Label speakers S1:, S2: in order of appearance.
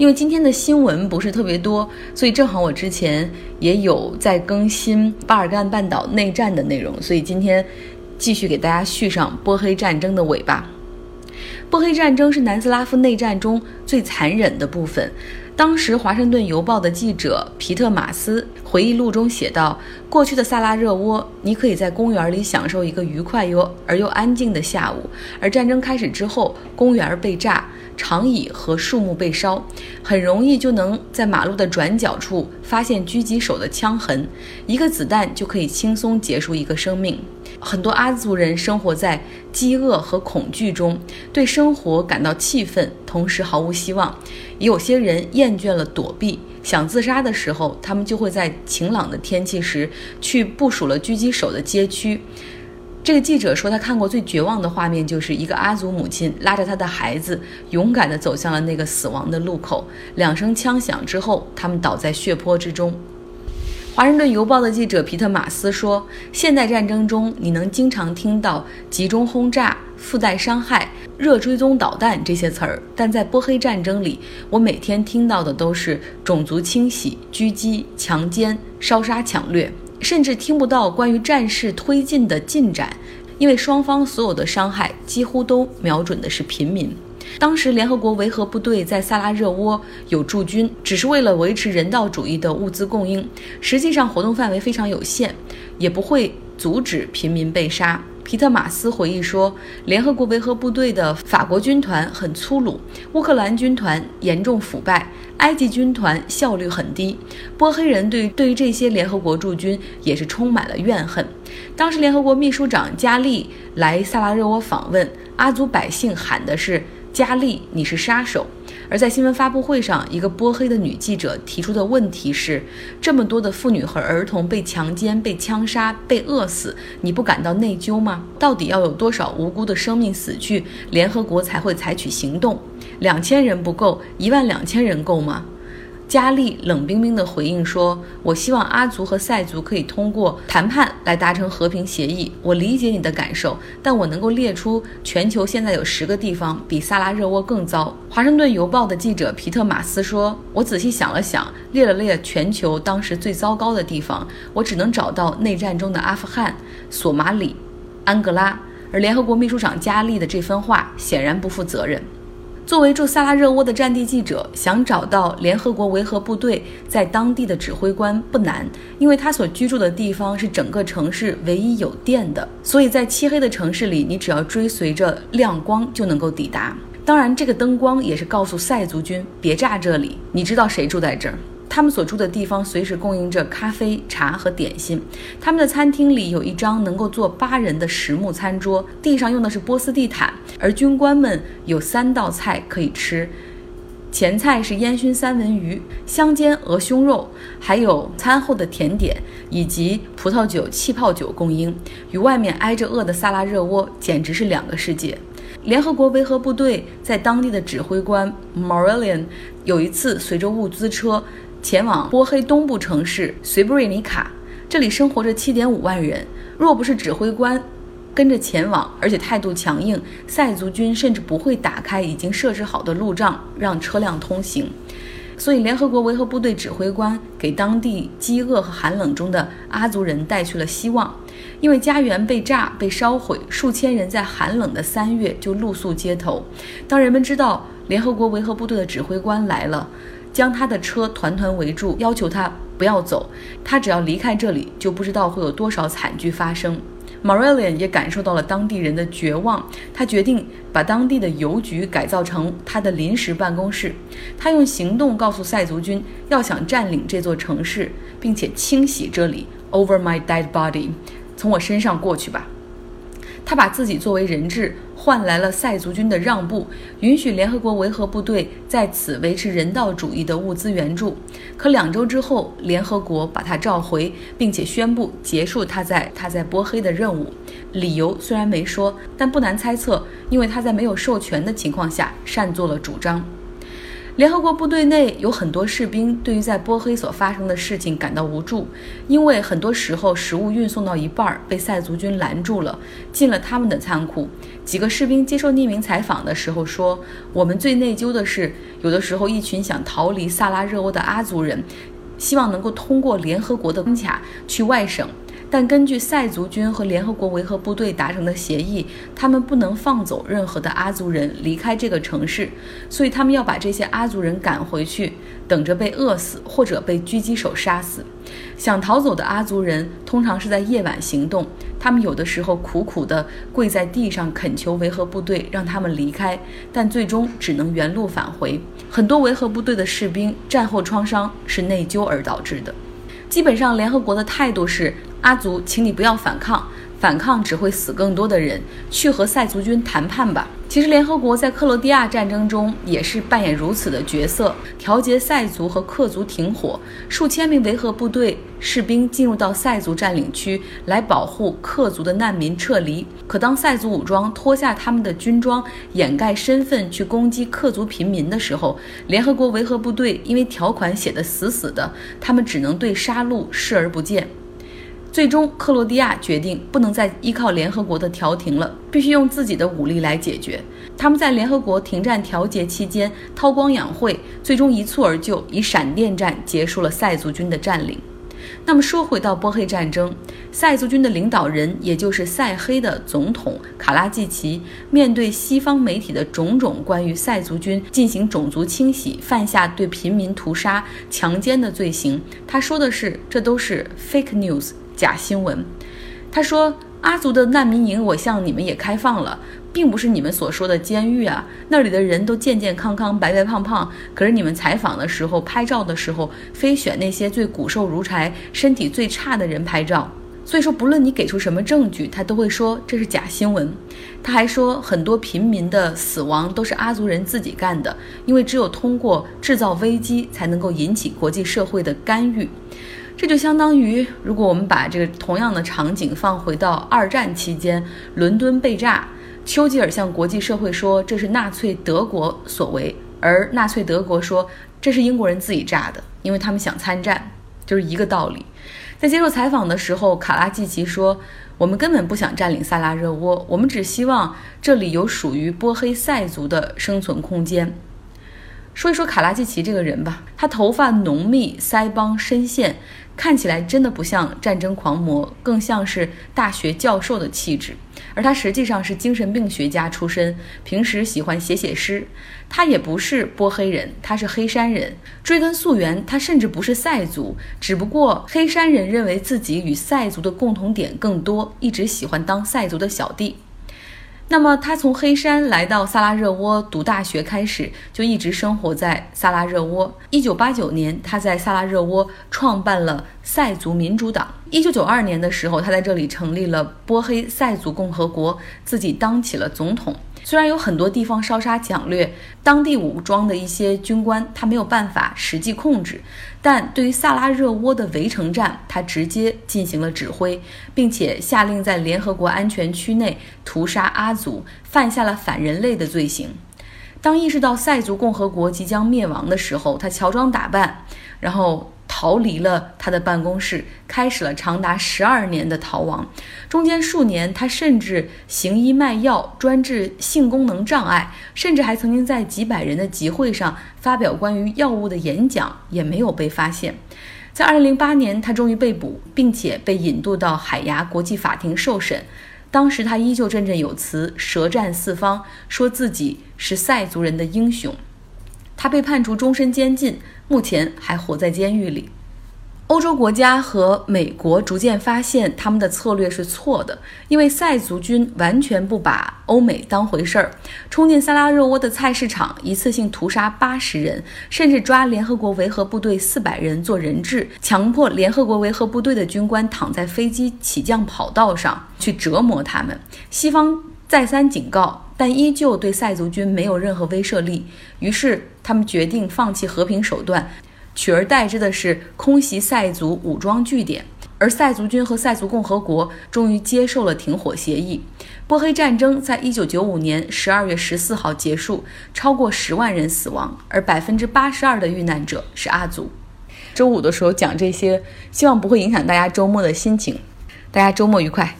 S1: 因为今天的新闻不是特别多，所以正好我之前也有在更新巴尔干半岛内战的内容，所以今天继续给大家续上波黑战争的尾巴。波黑战争是南斯拉夫内战中最残忍的部分。当时，《华盛顿邮报》的记者皮特马斯回忆录中写道：“过去的萨拉热窝，你可以在公园里享受一个愉快又而又安静的下午。而战争开始之后，公园被炸，长椅和树木被烧，很容易就能在马路的转角处发现狙击手的枪痕，一个子弹就可以轻松结束一个生命。”很多阿族人生活在饥饿和恐惧中，对生活感到气愤，同时毫无希望。也有些人厌倦了躲避，想自杀的时候，他们就会在晴朗的天气时去部署了狙击手的街区。这个记者说，他看过最绝望的画面，就是一个阿族母亲拉着他的孩子，勇敢地走向了那个死亡的路口。两声枪响之后，他们倒在血泊之中。华盛顿邮报的记者皮特马斯说：“现代战争中，你能经常听到集中轰炸、附带伤害、热追踪导弹这些词儿，但在波黑战争里，我每天听到的都是种族清洗、狙击、强奸、烧杀抢掠，甚至听不到关于战事推进的进展，因为双方所有的伤害几乎都瞄准的是平民。”当时，联合国维和部队在萨拉热窝有驻军，只是为了维持人道主义的物资供应，实际上活动范围非常有限，也不会阻止平民被杀。皮特马斯回忆说，联合国维和部队的法国军团很粗鲁，乌克兰军团严重腐败，埃及军团效率很低。波黑人对对于这些联合国驻军也是充满了怨恨。当时，联合国秘书长加利来萨拉热窝访问，阿族百姓喊的是。佳丽，你是杀手。而在新闻发布会上，一个波黑的女记者提出的问题是：这么多的妇女和儿童被强奸、被枪杀、被饿死，你不感到内疚吗？到底要有多少无辜的生命死去，联合国才会采取行动？两千人不够，一万两千人够吗？加利冷冰冰地回应说：“我希望阿族和塞族可以通过谈判来达成和平协议。我理解你的感受，但我能够列出全球现在有十个地方比萨拉热窝更糟。”华盛顿邮报的记者皮特马斯说：“我仔细想了想，列了列全球当时最糟糕的地方，我只能找到内战中的阿富汗、索马里、安哥拉。而联合国秘书长加利的这番话显然不负责任。”作为驻萨拉热窝的战地记者，想找到联合国维和部队在当地的指挥官不难，因为他所居住的地方是整个城市唯一有电的，所以在漆黑的城市里，你只要追随着亮光就能够抵达。当然，这个灯光也是告诉塞族军别炸这里，你知道谁住在这儿。他们所住的地方随时供应着咖啡、茶和点心。他们的餐厅里有一张能够坐八人的实木餐桌，地上用的是波斯地毯。而军官们有三道菜可以吃：前菜是烟熏三文鱼、香煎鹅胸肉，还有餐后的甜点以及葡萄酒、气泡酒供应。与外面挨着饿的萨拉热窝简直是两个世界。联合国维和部队在当地的指挥官 Morellian 有一次随着物资车。前往波黑东部城市随布瑞尼卡，这里生活着七点五万人。若不是指挥官跟着前往，而且态度强硬，塞族军甚至不会打开已经设置好的路障让车辆通行。所以，联合国维和部队指挥官给当地饥饿和寒冷中的阿族人带去了希望，因为家园被炸、被烧毁，数千人在寒冷的三月就露宿街头。当人们知道联合国维和部队的指挥官来了，将他的车团团围住，要求他不要走。他只要离开这里，就不知道会有多少惨剧发生。Morellian 也感受到了当地人的绝望，他决定把当地的邮局改造成他的临时办公室。他用行动告诉塞族军，要想占领这座城市，并且清洗这里，Over my dead body，从我身上过去吧。他把自己作为人质。换来了塞族军的让步，允许联合国维和部队在此维持人道主义的物资援助。可两周之后，联合国把他召回，并且宣布结束他在他在波黑的任务。理由虽然没说，但不难猜测，因为他在没有授权的情况下擅作了主张。联合国部队内有很多士兵对于在波黑所发生的事情感到无助，因为很多时候食物运送到一半被塞族军拦住了，进了他们的仓库。几个士兵接受匿名采访的时候说：“我们最内疚的是，有的时候一群想逃离萨拉热窝的阿族人，希望能够通过联合国的关卡去外省。”但根据塞族军和联合国维和部队达成的协议，他们不能放走任何的阿族人离开这个城市，所以他们要把这些阿族人赶回去，等着被饿死或者被狙击手杀死。想逃走的阿族人通常是在夜晚行动，他们有的时候苦苦地跪在地上恳求维和部队让他们离开，但最终只能原路返回。很多维和部队的士兵战后创伤是内疚而导致的。基本上，联合国的态度是。阿族，请你不要反抗，反抗只会死更多的人。去和塞族军谈判吧。其实，联合国在克罗地亚战争中也是扮演如此的角色，调节塞族和克族停火。数千名维和部队士兵进入到塞族占领区来保护克族的难民撤离。可当塞族武装脱下他们的军装，掩盖身份去攻击克族平民的时候，联合国维和部队因为条款写得死死的，他们只能对杀戮视而不见。最终，克罗地亚决定不能再依靠联合国的调停了，必须用自己的武力来解决。他们在联合国停战调节期间韬光养晦，最终一蹴而就，以闪电战结束了塞族军的占领。那么说回到波黑战争，塞族军的领导人，也就是塞黑的总统卡拉季奇，面对西方媒体的种种关于塞族军进行种族清洗、犯下对平民屠杀、强奸的罪行，他说的是：“这都是 fake news。”假新闻，他说阿族的难民营我向你们也开放了，并不是你们所说的监狱啊，那里的人都健健康康、白白胖胖。可是你们采访的时候、拍照的时候，非选那些最骨瘦如柴、身体最差的人拍照。所以说，不论你给出什么证据，他都会说这是假新闻。他还说，很多平民的死亡都是阿族人自己干的，因为只有通过制造危机，才能够引起国际社会的干预。这就相当于，如果我们把这个同样的场景放回到二战期间，伦敦被炸，丘吉尔向国际社会说这是纳粹德国所为，而纳粹德国说这是英国人自己炸的，因为他们想参战，就是一个道理。在接受采访的时候，卡拉季奇说：“我们根本不想占领萨拉热窝，我们只希望这里有属于波黑塞族的生存空间。”说一说卡拉季奇这个人吧，他头发浓密，腮帮深陷。看起来真的不像战争狂魔，更像是大学教授的气质。而他实际上是精神病学家出身，平时喜欢写写诗。他也不是波黑人，他是黑山人。追根溯源，他甚至不是塞族，只不过黑山人认为自己与塞族的共同点更多，一直喜欢当塞族的小弟。那么他从黑山来到萨拉热窝读大学开始，就一直生活在萨拉热窝。一九八九年，他在萨拉热窝创办了塞族民主党。一九九二年的时候，他在这里成立了波黑塞族共和国，自己当起了总统。虽然有很多地方烧杀抢掠，当地武装的一些军官他没有办法实际控制，但对于萨拉热窝的围城战，他直接进行了指挥，并且下令在联合国安全区内屠杀阿族，犯下了反人类的罪行。当意识到塞族共和国即将灭亡的时候，他乔装打扮，然后。逃离了他的办公室，开始了长达十二年的逃亡。中间数年，他甚至行医卖药，专治性功能障碍，甚至还曾经在几百人的集会上发表关于药物的演讲，也没有被发现。在二零零八年，他终于被捕，并且被引渡到海牙国际法庭受审。当时他依旧振振有词，舌战四方，说自己是塞族人的英雄。他被判处终身监禁，目前还活在监狱里。欧洲国家和美国逐渐发现他们的策略是错的，因为塞族军完全不把欧美当回事儿，冲进萨拉热窝的菜市场，一次性屠杀八十人，甚至抓联合国维和部队四百人做人质，强迫联合国维和部队的军官躺在飞机起降跑道上去折磨他们。西方再三警告。但依旧对塞族军没有任何威慑力，于是他们决定放弃和平手段，取而代之的是空袭塞族武装据点。而塞族军和塞族共和国终于接受了停火协议。波黑战争在一九九五年十二月十四号结束，超过十万人死亡，而百分之八十二的遇难者是阿族。周五的时候讲这些，希望不会影响大家周末的心情。大家周末愉快。